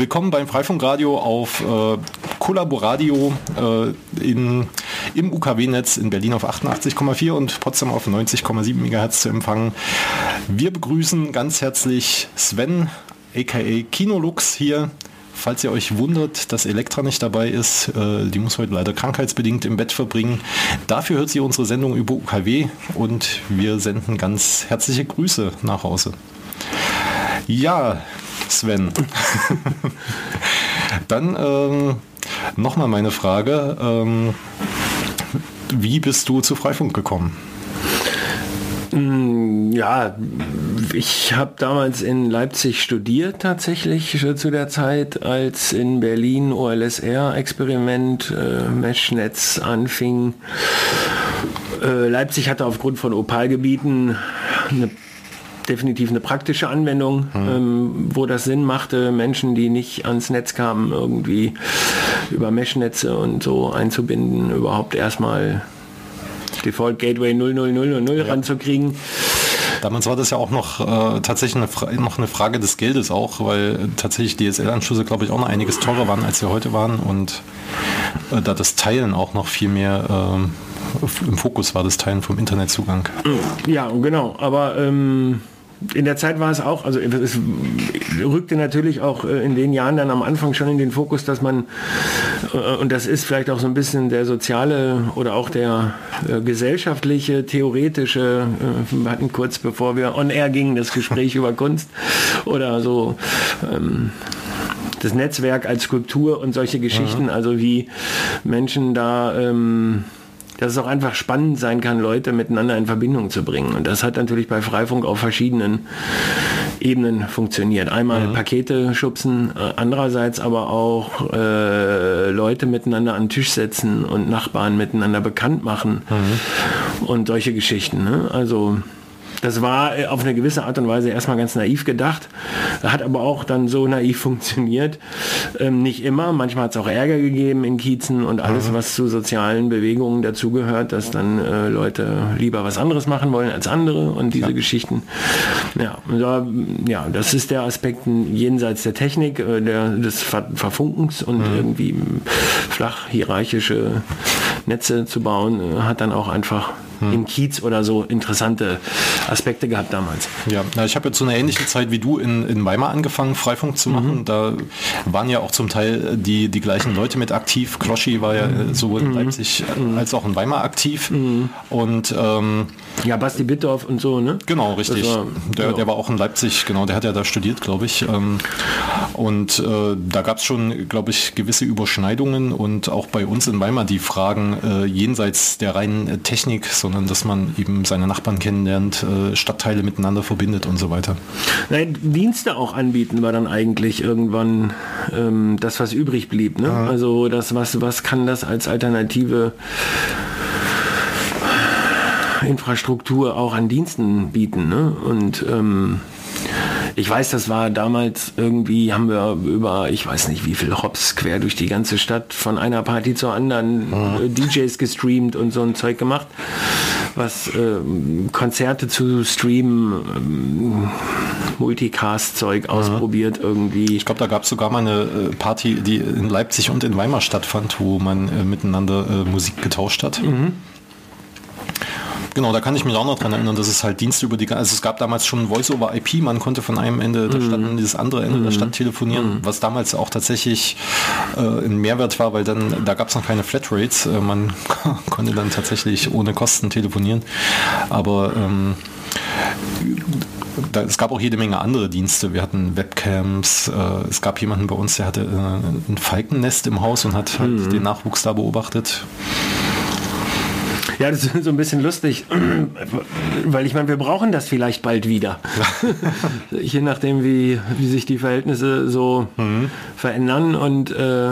Willkommen beim Freifunkradio auf äh, Collaboradio äh, in, im UKW-Netz in Berlin auf 88,4 und Potsdam auf 90,7 MHz zu empfangen. Wir begrüßen ganz herzlich Sven, aka Kinolux hier. Falls ihr euch wundert, dass Elektra nicht dabei ist, äh, die muss heute leider krankheitsbedingt im Bett verbringen. Dafür hört sie unsere Sendung über UKW und wir senden ganz herzliche Grüße nach Hause. Ja, Sven. Dann ähm, nochmal meine Frage. Ähm, wie bist du zu Freifunk gekommen? Mm, ja, ich habe damals in Leipzig studiert tatsächlich zu der Zeit, als in Berlin OLSR-Experiment äh, Mesh-Netz anfing. Äh, Leipzig hatte aufgrund von Opalgebieten eine definitiv eine praktische Anwendung, mhm. ähm, wo das Sinn machte, Menschen, die nicht ans Netz kamen, irgendwie über Mesh-Netze und so einzubinden, überhaupt erstmal Default Gateway 00000 ja. ranzukriegen. Damals war das ja auch noch äh, tatsächlich eine, noch eine Frage des Geldes auch, weil tatsächlich DSL-Anschlüsse, glaube ich, auch noch einiges teurer waren, als sie heute waren und äh, da das Teilen auch noch viel mehr äh, im Fokus war, das Teilen vom Internetzugang. Ja, genau, aber ähm in der Zeit war es auch, also es rückte natürlich auch äh, in den Jahren dann am Anfang schon in den Fokus, dass man, äh, und das ist vielleicht auch so ein bisschen der soziale oder auch der äh, gesellschaftliche, theoretische, wir hatten kurz bevor wir on air gingen, das Gespräch über Kunst oder so, ähm, das Netzwerk als Skulptur und solche Geschichten, mhm. also wie Menschen da ähm, dass es auch einfach spannend sein kann, Leute miteinander in Verbindung zu bringen. Und das hat natürlich bei Freifunk auf verschiedenen Ebenen funktioniert. Einmal mhm. Pakete schubsen, äh, andererseits aber auch äh, Leute miteinander an den Tisch setzen und Nachbarn miteinander bekannt machen mhm. und solche Geschichten. Ne? Also das war äh, auf eine gewisse Art und Weise erstmal ganz naiv gedacht, hat aber auch dann so naiv funktioniert. Ähm, nicht immer, manchmal hat es auch Ärger gegeben in Kiezen und alles, mhm. was zu sozialen Bewegungen dazugehört, dass dann äh, Leute lieber was anderes machen wollen als andere und diese ja. Geschichten. Ja, da, ja, das ist der Aspekt jenseits der Technik, äh, der, des Ver Verfunkens und mhm. irgendwie flach hierarchische Netze zu bauen, äh, hat dann auch einfach hm. im Kiez oder so interessante Aspekte gehabt damals. Ja, na, ich habe jetzt so eine ähnliche Zeit wie du in, in Weimar angefangen, Freifunk zu machen. Mhm. Da waren ja auch zum Teil die, die gleichen Leute mit aktiv. Kloschi war ja mhm. sowohl in mhm. Leipzig mhm. als auch in Weimar aktiv. Mhm. Und ähm, ja, Basti Bittorf und so, ne? Genau, richtig. War, der, genau. der war auch in Leipzig, genau, der hat ja da studiert, glaube ich. Ähm, und äh, da gab es schon, glaube ich, gewisse Überschneidungen und auch bei uns in Weimar die Fragen äh, jenseits der reinen Technik, so sondern dass man eben seine Nachbarn kennenlernt, äh, Stadtteile miteinander verbindet und so weiter. Nein, Dienste auch anbieten war dann eigentlich irgendwann ähm, das, was übrig blieb. Ne? Ja. Also das, was, was kann das als alternative Infrastruktur auch an Diensten bieten. Ne? Und ähm, ich weiß, das war damals irgendwie, haben wir über, ich weiß nicht wie viel Hops quer durch die ganze Stadt von einer Party zur anderen mhm. DJs gestreamt und so ein Zeug gemacht, was äh, Konzerte zu streamen, ähm, Multicast-Zeug mhm. ausprobiert irgendwie. Ich glaube, da gab es sogar mal eine äh, Party, die in Leipzig und in Weimar stattfand, wo man äh, miteinander äh, Musik getauscht hat. Mhm. Genau, da kann ich mich auch noch dran erinnern, dass es halt Dienste über die, also es gab damals schon Voice-over-IP, man konnte von einem Ende der Stadt an dieses andere Ende der Stadt telefonieren, mhm. was damals auch tatsächlich äh, ein Mehrwert war, weil dann, da gab es noch keine Flatrates, äh, man konnte dann tatsächlich ohne Kosten telefonieren, aber ähm, da, es gab auch jede Menge andere Dienste. Wir hatten Webcams. Äh, es gab jemanden bei uns, der hatte äh, ein Falkennest im Haus und hat halt mhm. den Nachwuchs da beobachtet. Ja, das ist so ein bisschen lustig, weil ich meine, wir brauchen das vielleicht bald wieder. Je nachdem, wie, wie sich die Verhältnisse so mhm. verändern und äh,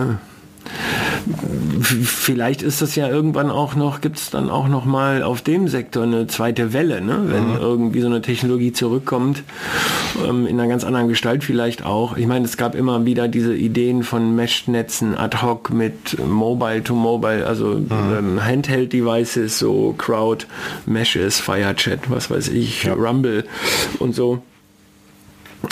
vielleicht ist das ja irgendwann auch noch, gibt es dann auch noch mal auf dem Sektor eine zweite Welle, ne? wenn mhm. irgendwie so eine Technologie zurückkommt, ähm, in einer ganz anderen Gestalt vielleicht auch. Ich meine, es gab immer wieder diese Ideen von Mesh-Netzen ad hoc mit Mobile to Mobile, also mhm. ähm, Handheld-Devices, so Crowd, Meshes, Firechat, was weiß ich, ja. Rumble und so.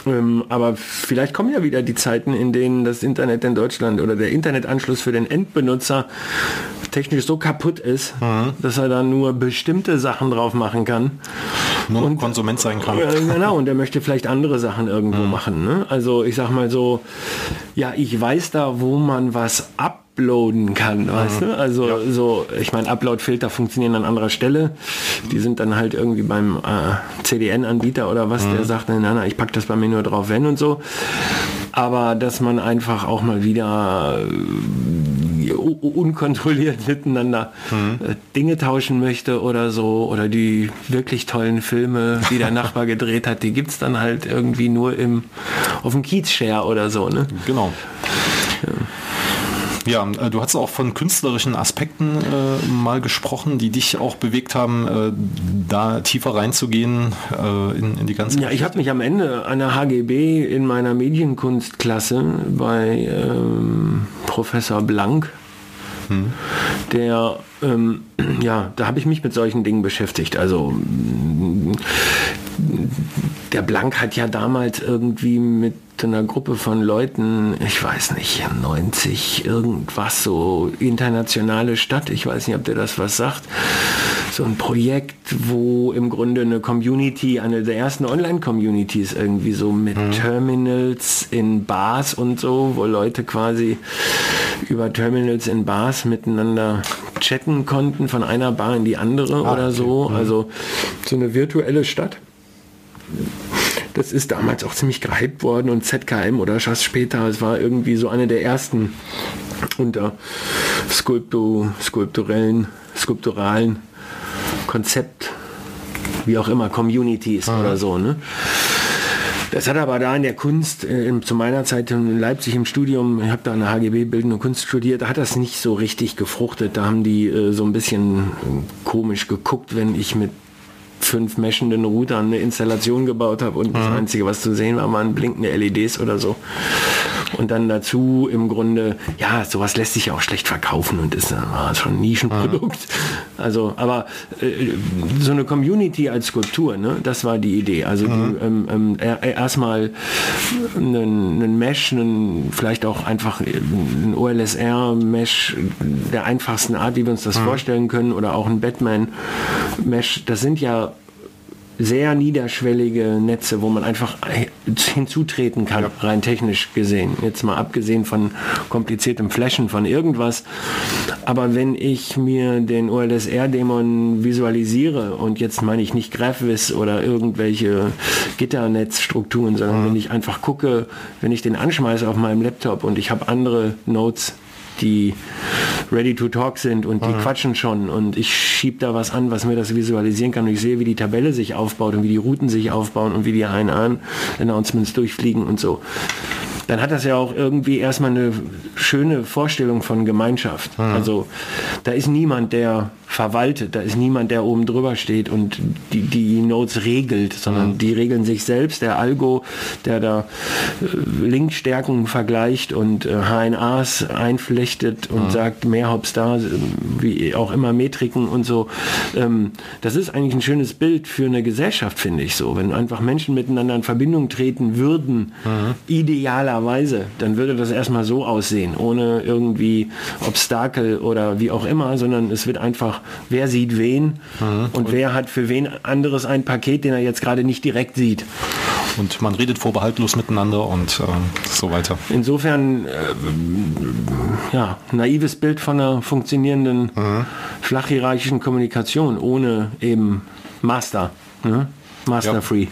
Ähm, aber vielleicht kommen ja wieder die Zeiten, in denen das Internet in Deutschland oder der Internetanschluss für den Endbenutzer technisch so kaputt ist, mhm. dass er da nur bestimmte Sachen drauf machen kann. Nur und, Konsument sein kann. Äh, genau, und er möchte vielleicht andere Sachen irgendwo mhm. machen. Ne? Also ich sag mal so, ja, ich weiß da, wo man was ab uploaden kann, weißt mhm. du? Also ja. so, ich meine, Upload-Filter funktionieren an anderer Stelle. Die sind dann halt irgendwie beim äh, CDN-Anbieter oder was, mhm. der sagt, na, na, ich pack das bei mir nur drauf, wenn und so. Aber dass man einfach auch mal wieder äh, unkontrolliert miteinander mhm. Dinge tauschen möchte oder so oder die wirklich tollen Filme, die der Nachbar gedreht hat, die gibt es dann halt irgendwie nur im auf dem Kiez-Share oder so. Ne? Genau. Ja. Ja, äh, du hast auch von künstlerischen Aspekten äh, mal gesprochen, die dich auch bewegt haben, äh, da tiefer reinzugehen äh, in, in, die ganze. Ja, ich habe mich am Ende einer HGB in meiner Medienkunstklasse bei ähm, Professor Blank, hm. der ähm, ja, da habe ich mich mit solchen Dingen beschäftigt. Also der Blank hat ja damals irgendwie mit einer Gruppe von Leuten, ich weiß nicht, 90 irgendwas, so internationale Stadt, ich weiß nicht, ob der das was sagt, so ein Projekt, wo im Grunde eine Community, eine der ersten Online-Communities irgendwie so mit mhm. Terminals in Bars und so, wo Leute quasi über Terminals in Bars miteinander chatten konnten von einer Bar in die andere ah, oder so. Mhm. Also so eine virtuelle Stadt. Das ist damals auch ziemlich gehypt worden und ZKM oder Schass später, es war irgendwie so eine der ersten unter Skulptu, skulpturellen, skulpturalen Konzept, wie auch immer, Communities ah. oder so. Ne? Das hat aber da in der Kunst, äh, zu meiner Zeit in Leipzig im Studium, ich habe da eine HGB Bildende Kunst studiert, da hat das nicht so richtig gefruchtet. Da haben die äh, so ein bisschen äh, komisch geguckt, wenn ich mit fünf meshenden Routern eine Installation gebaut habe und mhm. das Einzige, was zu sehen war, waren blinkende LEDs oder so. Und dann dazu im Grunde, ja, sowas lässt sich ja auch schlecht verkaufen und ist ah, schon ein Nischenprodukt. Mhm. Also, aber äh, so eine Community als Skulptur, ne, das war die Idee. Also mhm. ähm, ähm, erstmal einen, einen Mesh, einen, vielleicht auch einfach ein OLSR-Mesh der einfachsten Art, wie wir uns das mhm. vorstellen können, oder auch ein Batman-Mesh. Das sind ja sehr niederschwellige Netze, wo man einfach hinzutreten kann, ja. rein technisch gesehen. Jetzt mal abgesehen von kompliziertem Flashen von irgendwas. Aber wenn ich mir den OLSR-Dämon visualisiere und jetzt meine ich nicht GraphVis oder irgendwelche Gitternetzstrukturen, sondern mhm. wenn ich einfach gucke, wenn ich den anschmeiße auf meinem Laptop und ich habe andere Nodes die ready to talk sind und die mhm. quatschen schon und ich schiebe da was an, was mir das visualisieren kann und ich sehe, wie die Tabelle sich aufbaut und wie die Routen sich aufbauen und wie die HNA-Announcements durchfliegen und so dann hat das ja auch irgendwie erstmal eine schöne Vorstellung von Gemeinschaft. Mhm. Also da ist niemand, der verwaltet. Da ist niemand, der oben drüber steht und die, die Notes regelt, sondern mhm. die regeln sich selbst. Der Algo, der da äh, Linkstärken vergleicht und äh, HNAs einflechtet und mhm. sagt, mehr Hops da, wie auch immer Metriken und so. Ähm, das ist eigentlich ein schönes Bild für eine Gesellschaft, finde ich so. Wenn einfach Menschen miteinander in Verbindung treten würden, mhm. idealerweise, dann würde das erstmal so aussehen, ohne irgendwie Obstakel oder wie auch immer, sondern es wird einfach, wer sieht wen mhm. und, und wer hat für wen anderes ein Paket, den er jetzt gerade nicht direkt sieht. Und man redet vorbehaltlos miteinander und äh, so weiter. Insofern, äh, ja, naives Bild von einer funktionierenden mhm. flachhierarchischen Kommunikation ohne eben Master. Ne? Master ja. Free.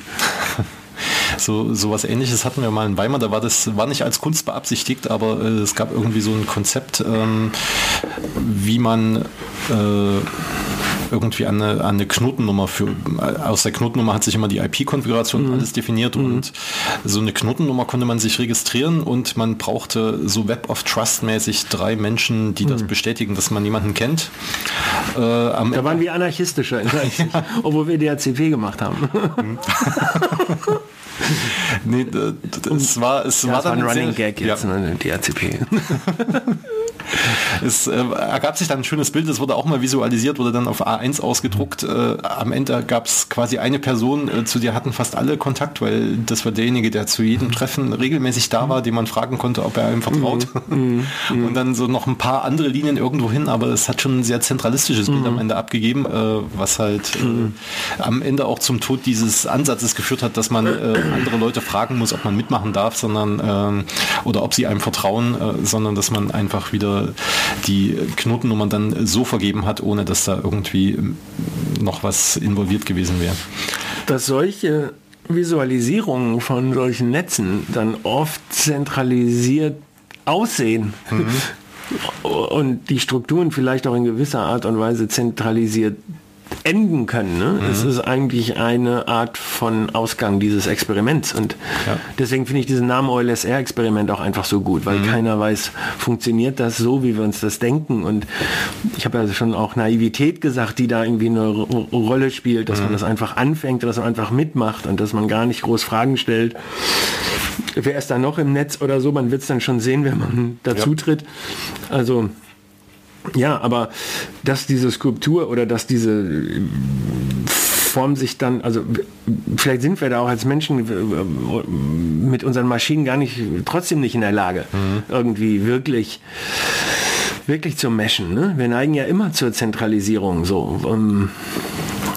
So, so was ähnliches hatten wir mal in Weimar, da war das, war nicht als Kunst beabsichtigt, aber äh, es gab irgendwie so ein Konzept, ähm, wie man äh, irgendwie eine, eine Knotennummer für, aus der Knotennummer hat sich immer die IP-Konfiguration mhm. alles definiert mhm. und so eine Knotennummer konnte man sich registrieren und man brauchte so Web of Trust mäßig drei Menschen, die mhm. das bestätigen, dass man jemanden kennt. Äh, da waren wir anarchistischer, ja. obwohl wir DHCP gemacht haben. Nee, das war, es ja, war dann ein Running Gag jetzt, ja. ne, DHCP. es äh, ergab sich dann ein schönes Bild, das wurde auch mal visualisiert, wurde dann auf A1 ausgedruckt. Äh, am Ende gab es quasi eine Person, äh, zu der hatten fast alle Kontakt, weil das war derjenige, der zu jedem Treffen regelmäßig da war, den man fragen konnte, ob er ihm vertraut. Mhm. Mhm. Und dann so noch ein paar andere Linien irgendwo hin, aber es hat schon ein sehr zentralistisches Bild am mhm. Ende abgegeben, äh, was halt äh, am Ende auch zum Tod dieses Ansatzes geführt hat, dass man äh, andere Leute fragen muss, ob man mitmachen darf, sondern ähm, oder ob sie einem vertrauen, sondern dass man einfach wieder die Knotennummern dann so vergeben hat, ohne dass da irgendwie noch was involviert gewesen wäre. Dass solche Visualisierungen von solchen Netzen dann oft zentralisiert aussehen. Mhm. Und die Strukturen vielleicht auch in gewisser Art und Weise zentralisiert enden können. Ne? Mhm. Es ist eigentlich eine Art von Ausgang dieses Experiments. Und ja. deswegen finde ich diesen Namen OLSR-Experiment auch einfach so gut, weil mhm. keiner weiß, funktioniert das so, wie wir uns das denken. Und ich habe ja schon auch Naivität gesagt, die da irgendwie eine Rolle spielt, dass mhm. man das einfach anfängt, dass man einfach mitmacht und dass man gar nicht groß Fragen stellt. Wer ist da noch im Netz oder so? Man wird es dann schon sehen, wenn man dazu tritt. Also ja, aber dass diese Skulptur oder dass diese äh, Form sich dann, also vielleicht sind wir da auch als Menschen äh, mit unseren Maschinen gar nicht, trotzdem nicht in der Lage, mhm. irgendwie wirklich wirklich zu meschen. Ne? Wir neigen ja immer zur Zentralisierung. So. Um, ähm,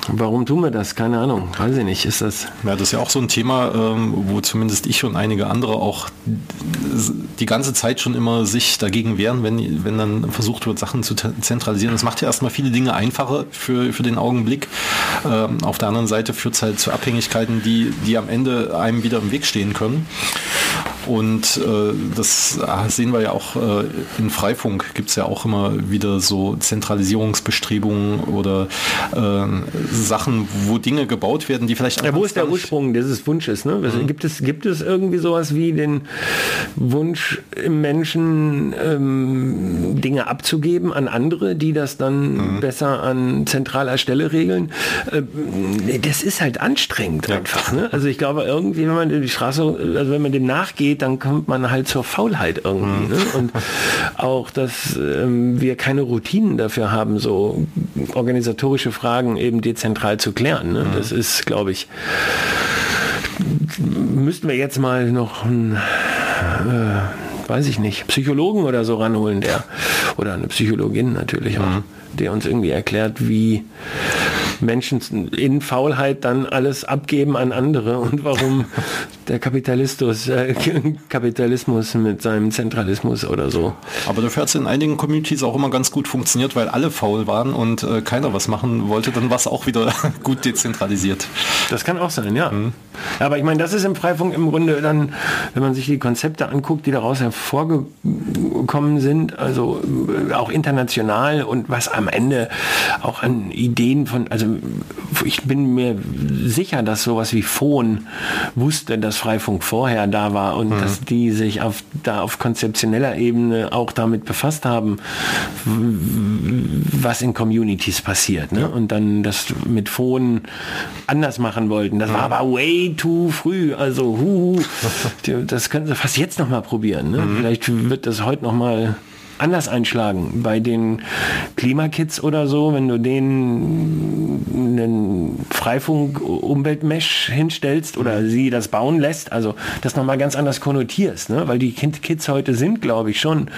Warum tun wir das? Keine Ahnung. Weiß ich nicht. Ist das. Ja, das ist ja auch so ein Thema, ähm, wo zumindest ich und einige andere auch die ganze Zeit schon immer sich dagegen wehren, wenn, wenn dann versucht wird, Sachen zu zentralisieren. Das macht ja erstmal viele Dinge einfacher für, für den Augenblick. Ähm, auf der anderen Seite führt es halt zu Abhängigkeiten, die, die am Ende einem wieder im Weg stehen können. Und äh, das sehen wir ja auch äh, in Freifunk gibt es ja auch immer wieder so Zentralisierungsbestrebungen oder äh, Sachen, wo Dinge gebaut werden, die vielleicht. Ja, wo ist der Ursprung dieses Wunsches? Ne? Mhm. Gibt, es, gibt es irgendwie sowas wie den Wunsch im Menschen, ähm, Dinge abzugeben an andere, die das dann mhm. besser an zentraler Stelle regeln? Ähm, das ist halt anstrengend ja. einfach. Ne? Also ich glaube, irgendwie, wenn man die Straße, also wenn man dem nachgeht, dann kommt man halt zur Faulheit irgendwie. Mhm. Ne? Und auch, dass ähm, wir keine Routinen dafür haben, so organisatorische Fragen eben dezentral zu klären. Ne? Mhm. Das ist, glaube ich, müssten wir jetzt mal noch ein, äh, weiß ich nicht, Psychologen oder so ranholen, der, oder eine Psychologin natürlich auch, mhm. der uns irgendwie erklärt, wie Menschen in Faulheit dann alles abgeben an andere und warum der Kapitalismus, äh, Kapitalismus mit seinem Zentralismus oder so. Aber dafür hat es in einigen Communities auch immer ganz gut funktioniert, weil alle faul waren und äh, keiner was machen wollte, dann war es auch wieder gut dezentralisiert. Das kann auch sein, ja. Mhm. Aber ich meine, das ist im Freifunk im Grunde dann, wenn man sich die Konzepte anguckt, die daraus hervorgekommen sind, also äh, auch international und was am Ende auch an Ideen von, also ich bin mir sicher, dass sowas wie Phon wusste, dass Freifunk vorher da war und mhm. dass die sich auf, da auf konzeptioneller Ebene auch damit befasst haben, was in Communities passiert. Ne? Ja. Und dann das mit Phon anders machen wollten. Das mhm. war aber way too früh. Also hu, das können sie fast jetzt noch mal probieren. Ne? Mhm. Vielleicht wird das heute noch mal anders einschlagen. Bei den Klimakits oder so, wenn du denen einen Freifunk-Umweltmesh hinstellst oder mhm. sie das bauen lässt, also das nochmal ganz anders konnotierst, ne? weil die Kids heute sind, glaube ich, schon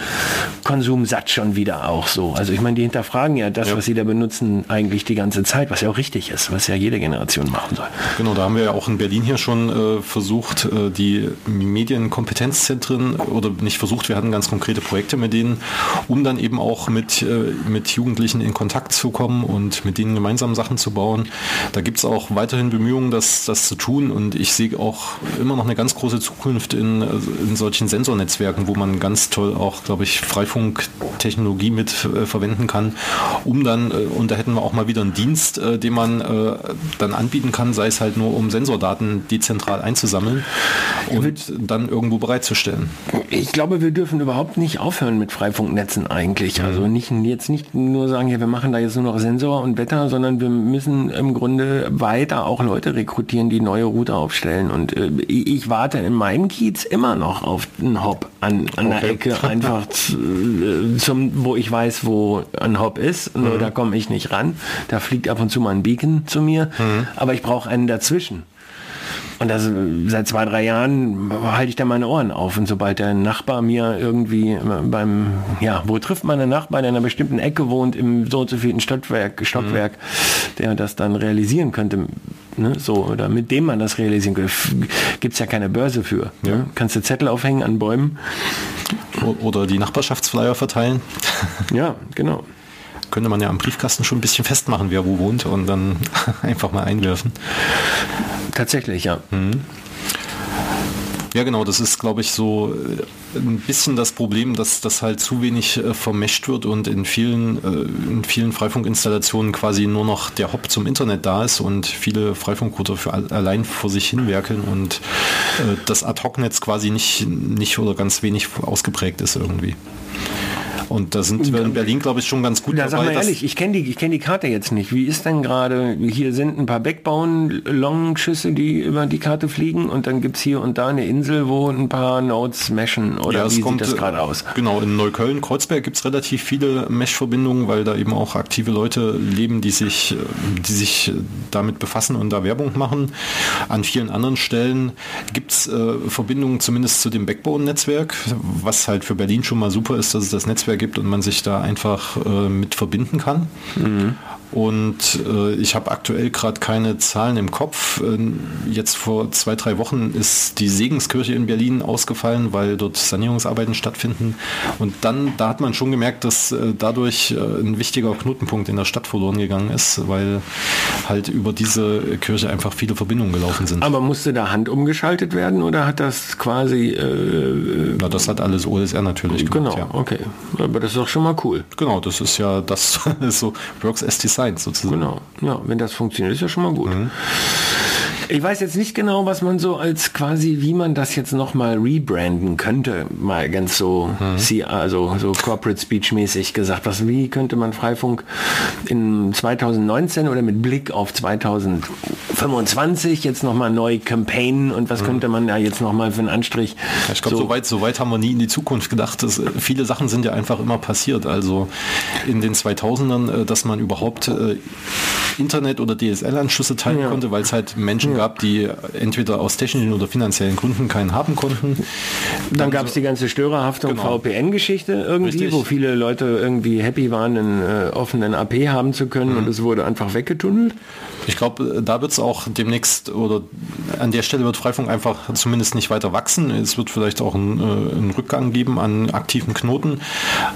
konsumsatt schon wieder auch so. Also ich meine, die hinterfragen ja das, ja. was sie da benutzen, eigentlich die ganze Zeit, was ja auch richtig ist, was ja jede Generation machen soll. Genau, da haben wir ja auch in Berlin hier schon äh, versucht, äh, die Medienkompetenzzentren oder nicht versucht, wir hatten ganz konkrete Projekte mit denen, um dann eben auch mit, äh, mit Jugendlichen in Kontakt zu kommen und mit denen gemeinsam Sachen zu bauen. Da gibt es auch weiterhin Bemühungen, das, das zu tun und ich sehe auch immer noch eine ganz große Zukunft in, in solchen Sensornetzwerken, wo man ganz toll auch, glaube ich, Freifunktechnologie mit äh, verwenden kann, um dann, äh, und da hätten wir auch mal wieder einen Dienst, äh, den man äh, dann anbieten kann, sei es halt nur um Sensordaten dezentral einzusammeln und dann irgendwo bereitzustellen. Ich glaube, wir dürfen überhaupt nicht aufhören mit Freifunk Freifunknetzen eigentlich. Also nicht jetzt nicht nur sagen, ja, wir machen da jetzt nur noch Sensor und Wetter, sondern wir müssen im Grunde weiter auch Leute rekrutieren, die neue Route aufstellen. Und äh, ich warte in meinem Kiez immer noch auf einen Hop an, an okay. der Ecke, einfach äh, zum, wo ich weiß, wo ein Hop ist. Nur mhm. da komme ich nicht ran. Da fliegt ab und zu mal ein Beacon zu mir. Mhm. Aber ich brauche einen dazwischen. Und das, seit zwei, drei Jahren halte ich da meine Ohren auf. Und sobald der Nachbar mir irgendwie beim, ja, wo trifft man einen Nachbar, der in einer bestimmten Ecke wohnt, im so und so vielen Stockwerk, Stockwerk mhm. der das dann realisieren könnte, ne, so, oder mit dem man das realisieren könnte, gibt es ja keine Börse für. Ne? Ja. Ne? Kannst du Zettel aufhängen an Bäumen. Oder die Nachbarschaftsflyer verteilen. Ja, genau könnte man ja am Briefkasten schon ein bisschen festmachen, wer wo wohnt und dann einfach mal einwerfen. Tatsächlich, ja. Mhm. Ja, genau, das ist, glaube ich, so äh, ein bisschen das Problem, dass das halt zu wenig äh, vermescht wird und in vielen, äh, in vielen Freifunkinstallationen quasi nur noch der Hop zum Internet da ist und viele Freifunkrouter für allein vor sich hin werkeln und äh, das Ad-Hoc-Netz quasi nicht, nicht oder ganz wenig ausgeprägt ist irgendwie. Und da sind wir in Berlin, glaube ich, schon ganz gut ja, dabei. Sag mal ehrlich, ich kenne die, kenn die Karte jetzt nicht. Wie ist denn gerade, hier sind ein paar Backbauen, Longschüsse, die über die Karte fliegen und dann gibt es hier und da eine Insel, wo ein paar Nodes meshen oder ja, wie kommt, sieht das gerade aus? Genau, in Neukölln, Kreuzberg gibt es relativ viele Mesh-Verbindungen, weil da eben auch aktive Leute leben, die sich, die sich damit befassen und da Werbung machen. An vielen anderen Stellen gibt es äh, Verbindungen zumindest zu dem Backbone-Netzwerk, was halt für Berlin schon mal super ist, dass es das Netzwerk gibt und man sich da einfach äh, mit verbinden kann. Mhm. Und äh, ich habe aktuell gerade keine Zahlen im Kopf. Äh, jetzt vor zwei, drei Wochen ist die Segenskirche in Berlin ausgefallen, weil dort Sanierungsarbeiten stattfinden. Und dann, da hat man schon gemerkt, dass äh, dadurch äh, ein wichtiger Knotenpunkt in der Stadt verloren gegangen ist, weil halt über diese Kirche einfach viele Verbindungen gelaufen sind. Aber musste da Hand umgeschaltet werden oder hat das quasi... Äh, Na, das hat alles OSR natürlich gemacht. Genau, ja. okay. Aber das ist doch schon mal cool. Genau, das ist ja das ist so Works as Design sozusagen. Genau, ja, wenn das funktioniert, ist ja schon mal gut. Mhm. Ich weiß jetzt nicht genau, was man so als quasi, wie man das jetzt nochmal rebranden könnte, mal ganz so, mhm. also so Corporate Speech mäßig gesagt. Was, wie könnte man Freifunk in 2019 oder mit Blick auf 2025 jetzt nochmal neu campaignen und was mhm. könnte man da jetzt nochmal für einen Anstrich? Ja, ich glaube, so, weit, so weit haben wir nie in die Zukunft gedacht. Dass, äh, viele Sachen sind ja einfach immer passiert. Also in den 2000ern, äh, dass man überhaupt äh, Internet- oder DSL-Anschlüsse teilen ja. konnte, weil es halt Menschen ja. Gab, die entweder aus technischen oder finanziellen Gründen keinen haben konnten. Dann, Dann gab es die ganze Störerhaftung genau. VPN-Geschichte irgendwie, Richtig. wo viele Leute irgendwie happy waren, einen äh, offenen AP haben zu können mhm. und es wurde einfach weggetunnelt. Ich glaube, da wird es auch demnächst oder an der Stelle wird Freifunk einfach zumindest nicht weiter wachsen. Es wird vielleicht auch einen, äh, einen Rückgang geben an aktiven Knoten.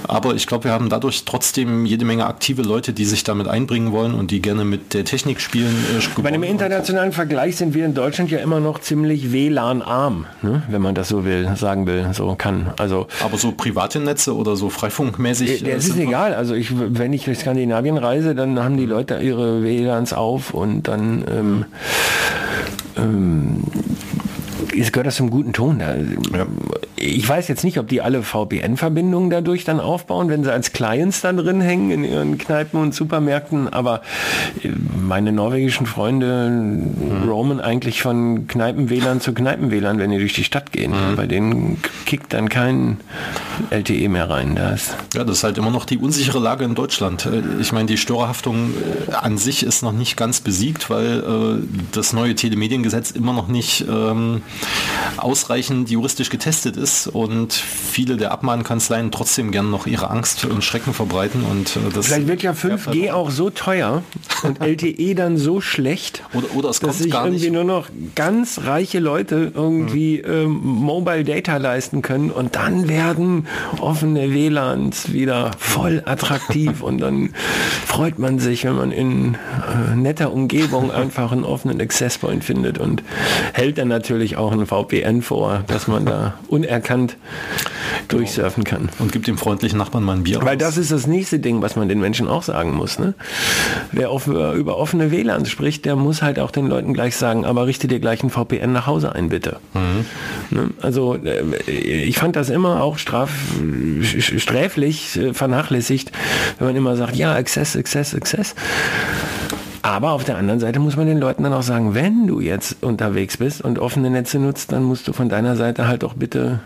Aber ich glaube, wir haben dadurch trotzdem jede Menge aktive Leute, die sich damit einbringen wollen und die gerne mit der Technik spielen. Äh, Bei einem internationalen Vergleich sind wir in Deutschland ja immer noch ziemlich WLAN-arm, ne? wenn man das so will, sagen will, so kann. Also, Aber so private Netze oder so freifunkmäßig? Äh, es ist egal. Also ich, wenn ich durch Skandinavien reise, dann haben die Leute ihre WLANs auf und dann ähm, ähm, gehört das zum guten Ton. Ja. Ich weiß jetzt nicht, ob die alle VPN-Verbindungen dadurch dann aufbauen, wenn sie als Clients da drin hängen in ihren Kneipen und Supermärkten, aber äh, meine norwegischen Freunde mhm. roamen eigentlich von Kneipen-WLAN zu Kneipen-WLAN, wenn die durch die Stadt gehen. Mhm. Bei denen kickt dann kein LTE mehr rein. Das ja, das ist halt immer noch die unsichere Lage in Deutschland. Äh, ich meine, die Störerhaftung äh, an sich ist noch nicht ganz besiegt, weil äh, das neue Telemediengesetz immer noch nicht ähm, ausreichend juristisch getestet ist und viele der Abmahnkanzleien trotzdem gern noch ihre Angst und Schrecken verbreiten. Und äh, das Vielleicht wird ja 5G auch so teuer und LTE dann so schlecht, oder, oder es dass sich irgendwie nur noch ganz reiche Leute irgendwie mhm. ähm, Mobile Data leisten können und dann werden offene WLANs wieder voll attraktiv und dann freut man sich, wenn man in äh, netter Umgebung einfach einen offenen Access Point findet und hält dann natürlich auch ein VPN vor, dass man da unerkannt durchsurfen kann. Und gibt dem freundlichen Nachbarn mal ein Bier Weil das ist das nächste Ding, was man den Menschen auch sagen muss. Ne? Wer auf, über offene WLANs spricht, der muss halt auch den Leuten gleich sagen, aber richte dir gleich ein VPN nach Hause ein, bitte. Mhm. Ne? Also äh, ich fand das immer auch straf, sträflich äh, vernachlässigt, wenn man immer sagt, ja, Access, Access, Access. Aber auf der anderen Seite muss man den Leuten dann auch sagen, wenn du jetzt unterwegs bist und offene Netze nutzt, dann musst du von deiner Seite halt auch bitte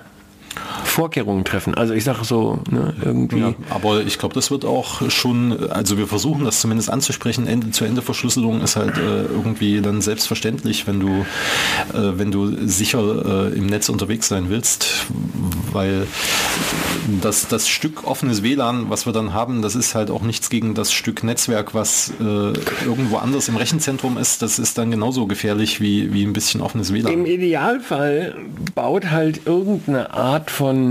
Vorkehrungen treffen. Also ich sage so, ne, irgendwie. Ja, aber ich glaube, das wird auch schon, also wir versuchen das zumindest anzusprechen, Ende zu Ende Verschlüsselung ist halt äh, irgendwie dann selbstverständlich, wenn du, äh, wenn du sicher äh, im Netz unterwegs sein willst, weil das, das Stück offenes WLAN, was wir dann haben, das ist halt auch nichts gegen das Stück Netzwerk, was äh, irgendwo anders im Rechenzentrum ist. Das ist dann genauso gefährlich wie, wie ein bisschen offenes WLAN. Im Idealfall baut halt irgendeine Art von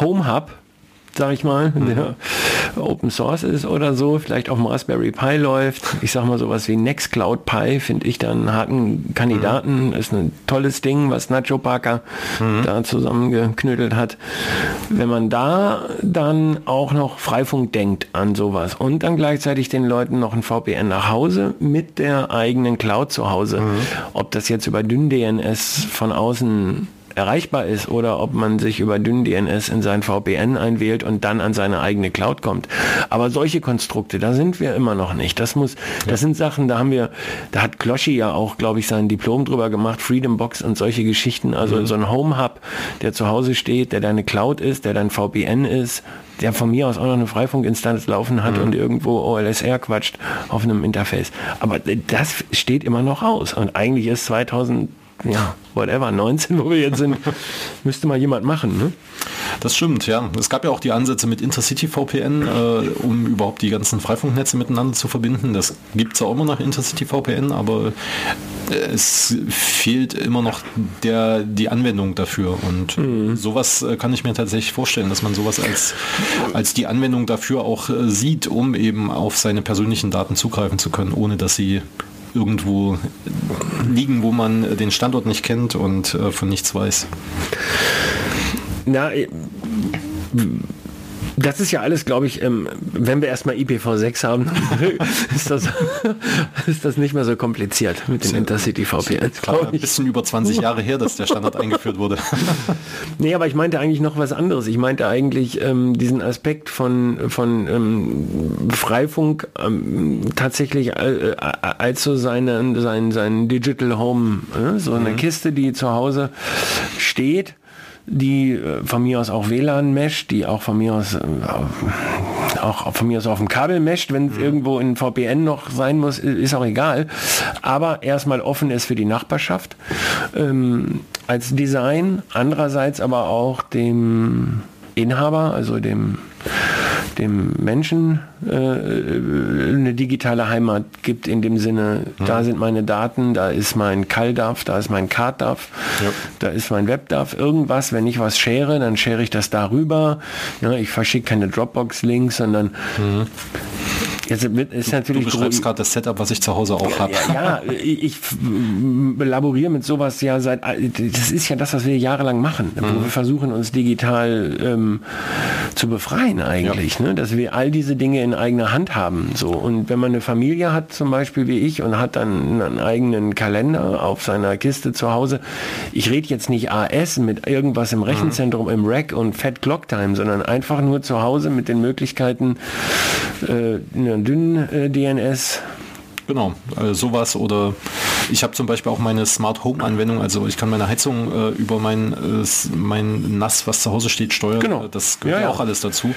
Home Hub, sag ich mal, mhm. der Open Source ist oder so, vielleicht auf dem Raspberry Pi läuft. Ich sag mal sowas wie Nextcloud Pi finde ich dann harten Kandidaten. Mhm. Ist ein tolles Ding, was Nacho Parker mhm. da zusammengeknüttelt hat. Wenn man da dann auch noch Freifunk denkt an sowas und dann gleichzeitig den Leuten noch ein VPN nach Hause mit der eigenen Cloud zu Hause, mhm. ob das jetzt über dünn DNS von außen erreichbar ist oder ob man sich über dünn DNS in sein VPN einwählt und dann an seine eigene Cloud kommt. Aber solche Konstrukte, da sind wir immer noch nicht. Das muss, ja. das sind Sachen, da haben wir, da hat Kloschi ja auch, glaube ich, sein Diplom drüber gemacht, Freedom Box und solche Geschichten. Also mhm. so ein Home Hub, der zu Hause steht, der deine Cloud ist, der dein VPN ist, der von mir aus auch noch eine Freifunkinstanz laufen hat mhm. und irgendwo OLSR quatscht auf einem Interface. Aber das steht immer noch aus. Und eigentlich ist 2000 ja, whatever, 19, wo wir jetzt sind, müsste mal jemand machen. Ne? Das stimmt, ja. Es gab ja auch die Ansätze mit Intercity VPN, äh, um überhaupt die ganzen Freifunknetze miteinander zu verbinden. Das gibt es auch immer noch Intercity VPN, aber äh, es fehlt immer noch der, die Anwendung dafür. Und mhm. sowas äh, kann ich mir tatsächlich vorstellen, dass man sowas als, als die Anwendung dafür auch äh, sieht, um eben auf seine persönlichen Daten zugreifen zu können, ohne dass sie irgendwo liegen, wo man den Standort nicht kennt und äh, von nichts weiß. Na, äh, das ist ja alles, glaube ich, ähm, wenn wir erstmal IPv6 haben, ist, das, ist das nicht mehr so kompliziert mit den Intercity VPN. Klar, ein bisschen über 20 Jahre her, dass der Standard eingeführt wurde. nee, aber ich meinte eigentlich noch was anderes. Ich meinte eigentlich ähm, diesen Aspekt von, von ähm, Freifunk ähm, tatsächlich äh, äh als so seine, sein, sein Digital Home, äh, so eine mhm. Kiste, die zu Hause steht die äh, von mir aus auch WLAN mescht, die auch von mir aus äh, auch von mir aus auf dem Kabel mescht, wenn es mhm. irgendwo in VPN noch sein muss, ist auch egal. Aber erstmal offen ist für die Nachbarschaft ähm, als Design, andererseits aber auch dem Inhaber, also dem dem Menschen äh, eine digitale Heimat gibt in dem Sinne, mhm. da sind meine Daten, da ist mein CalDAV, da ist mein CardDAV, ja. da ist mein WebDAV, irgendwas, wenn ich was share, dann share ich das darüber. Ja, ich verschicke keine Dropbox-Links, sondern mhm. Jetzt ist natürlich du beschreibst gerade das Setup, was ich zu Hause auch habe. Ja, ja, ich laboriere mit sowas ja seit, das ist ja das, was wir jahrelang machen, mhm. wo wir versuchen, uns digital ähm, zu befreien eigentlich, ja. ne? dass wir all diese Dinge in eigener Hand haben. So. Und wenn man eine Familie hat, zum Beispiel wie ich, und hat dann einen eigenen Kalender auf seiner Kiste zu Hause, ich rede jetzt nicht AS mit irgendwas im Rechenzentrum, mhm. im Rack und Fat Clock Time, sondern einfach nur zu Hause mit den Möglichkeiten, äh, eine dünnen äh, DNS Genau, also sowas oder ich habe zum Beispiel auch meine Smart Home Anwendung, also ich kann meine Heizung äh, über mein, äh, mein Nass, was zu Hause steht, steuern. Genau. Das gehört ja, ja. auch alles dazu.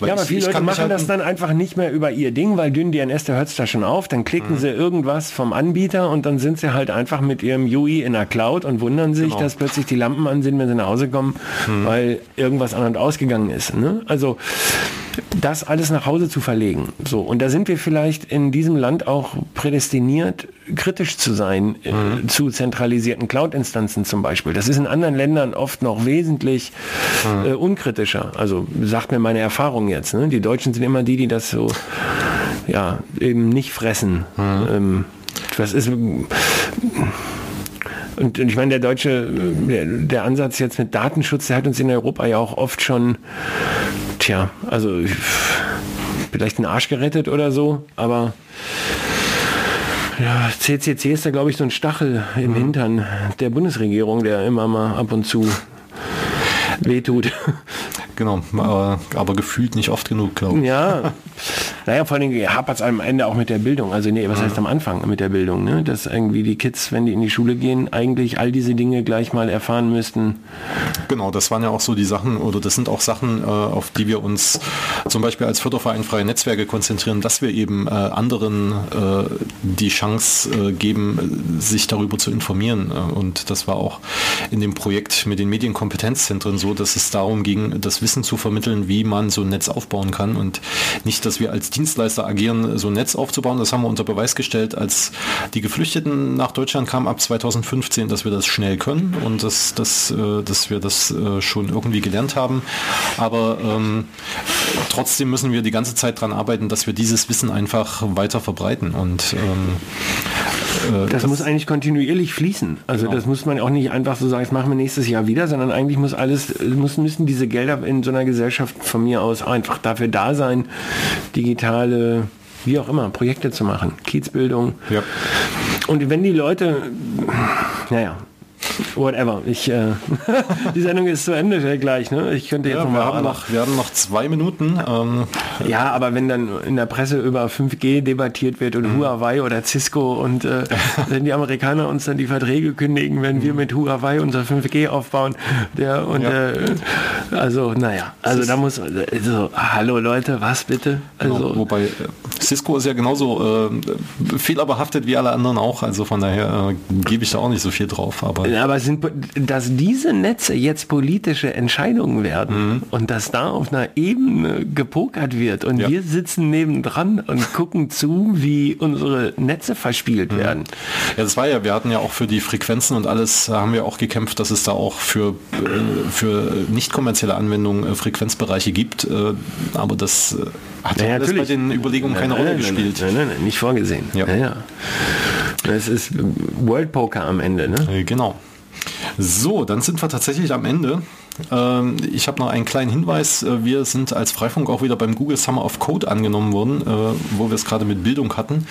ja, aber ich, viele ich Leute machen halt das dann einfach nicht mehr über ihr Ding, weil dünn DNS, da hört es da schon auf, dann klicken mhm. sie irgendwas vom Anbieter und dann sind sie halt einfach mit ihrem UI in der Cloud und wundern sich, genau. dass plötzlich die Lampen an sind, wenn sie nach Hause kommen, mhm. weil irgendwas an und ausgegangen ist. Ne? Also das alles nach Hause zu verlegen. So, und da sind wir vielleicht in diesem Land auch prädestiniert, kritisch zu sein äh, mhm. zu zentralisierten Cloud-Instanzen zum Beispiel. Das ist in anderen Ländern oft noch wesentlich mhm. äh, unkritischer. Also sagt mir meine Erfahrung jetzt. Ne? Die Deutschen sind immer die, die das so ja eben nicht fressen. Mhm. Ähm, das ist und, und ich meine, der deutsche, der, der, Ansatz jetzt mit Datenschutz, der hat uns in Europa ja auch oft schon, tja, also vielleicht einen Arsch gerettet oder so, aber ja, CCC ist da glaube ich so ein Stachel im mhm. Hintern der Bundesregierung, der immer mal ab und zu wehtut. Genau, aber, aber gefühlt nicht oft genug, glaube ich. Ja, naja, vor allem hapert es am Ende auch mit der Bildung. Also nee, was ja. heißt am Anfang mit der Bildung? Ne? Dass irgendwie die Kids, wenn die in die Schule gehen, eigentlich all diese Dinge gleich mal erfahren müssten. Genau, das waren ja auch so die Sachen, oder das sind auch Sachen, äh, auf die wir uns zum Beispiel als Förderverein Freie Netzwerke konzentrieren, dass wir eben äh, anderen äh, die Chance geben, sich darüber zu informieren. Und das war auch in dem Projekt mit den Medienkompetenzzentren so, dass es darum ging, das Wissen zu vermitteln, wie man so ein Netz aufbauen kann und nicht, dass wir als Dienstleister agieren, so ein Netz aufzubauen. Das haben wir unter Beweis gestellt, als die Geflüchteten nach Deutschland kamen ab 2015, dass wir das schnell können und dass, dass, äh, dass wir das äh, schon irgendwie gelernt haben. Aber ähm, trotzdem müssen wir die ganze Zeit daran arbeiten, dass wir dieses Wissen einfach weiter verbreiten. Und ähm, äh, das, das, muss eigentlich kontinuierlich fließen. Also genau. das muss man auch nicht einfach so sagen, das machen wir nächstes Jahr wieder, sondern eigentlich muss alles, müssen, müssen diese Gelder in so einer Gesellschaft von mir aus einfach dafür da sein, digitale wie auch immer, Projekte zu machen, Kiezbildung. Ja. Und wenn die Leute, naja, whatever. Ich, äh, die Sendung ist zu Ende gleich. Ne? Ich könnte jetzt ja, noch wir, haben noch, wir haben noch zwei Minuten. Ähm. Ja, aber wenn dann in der Presse über 5G debattiert wird und mhm. Huawei oder Cisco und äh, wenn die Amerikaner uns dann die Verträge kündigen, wenn mhm. wir mit Huawei unser 5G aufbauen, der und ja. äh, also naja, also da muss also, hallo Leute, was bitte? Also genau, wobei äh, Cisco ist ja genauso äh, fehlerbehaftet wie alle anderen auch, also von daher äh, gebe ich da auch nicht so viel drauf. Aber aber sind, dass diese Netze jetzt politische Entscheidungen werden mhm. und dass da auf einer Ebene gepokert wird und ja. wir sitzen nebendran und gucken zu, wie unsere Netze verspielt mhm. werden. Ja, das war ja, wir hatten ja auch für die Frequenzen und alles, haben wir auch gekämpft, dass es da auch für, äh, für nicht kommerzielle Anwendungen äh, Frequenzbereiche gibt. Äh, aber das hat ja, natürlich bei den Überlegungen keine nein, Rolle nein, gespielt. Nein, nein, nein, nicht vorgesehen. Ja. Ja, ja. Es ist World Poker am Ende, ne? Genau. So, dann sind wir tatsächlich am Ende. Ähm, ich habe noch einen kleinen Hinweis. Äh, wir sind als Freifunk auch wieder beim Google Summer of Code angenommen worden, äh, wo wir es gerade mit Bildung hatten,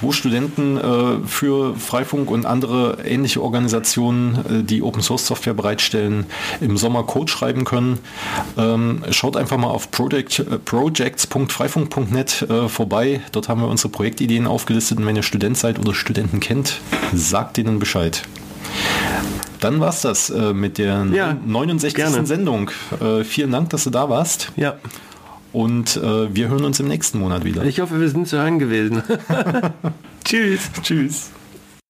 wo Studenten äh, für Freifunk und andere ähnliche Organisationen, die Open Source Software bereitstellen, im Sommer Code schreiben können. Ähm, schaut einfach mal auf project, projects.freifunk.net vorbei. Dort haben wir unsere Projektideen aufgelistet und wenn ihr Student seid oder Studenten kennt, sagt ihnen Bescheid. Dann war es das äh, mit der ja, 69. Gerne. Sendung. Äh, vielen Dank, dass du da warst. Ja. Und äh, wir hören uns im nächsten Monat wieder. Ich hoffe, wir sind zu hören gewesen. Tschüss. Tschüss.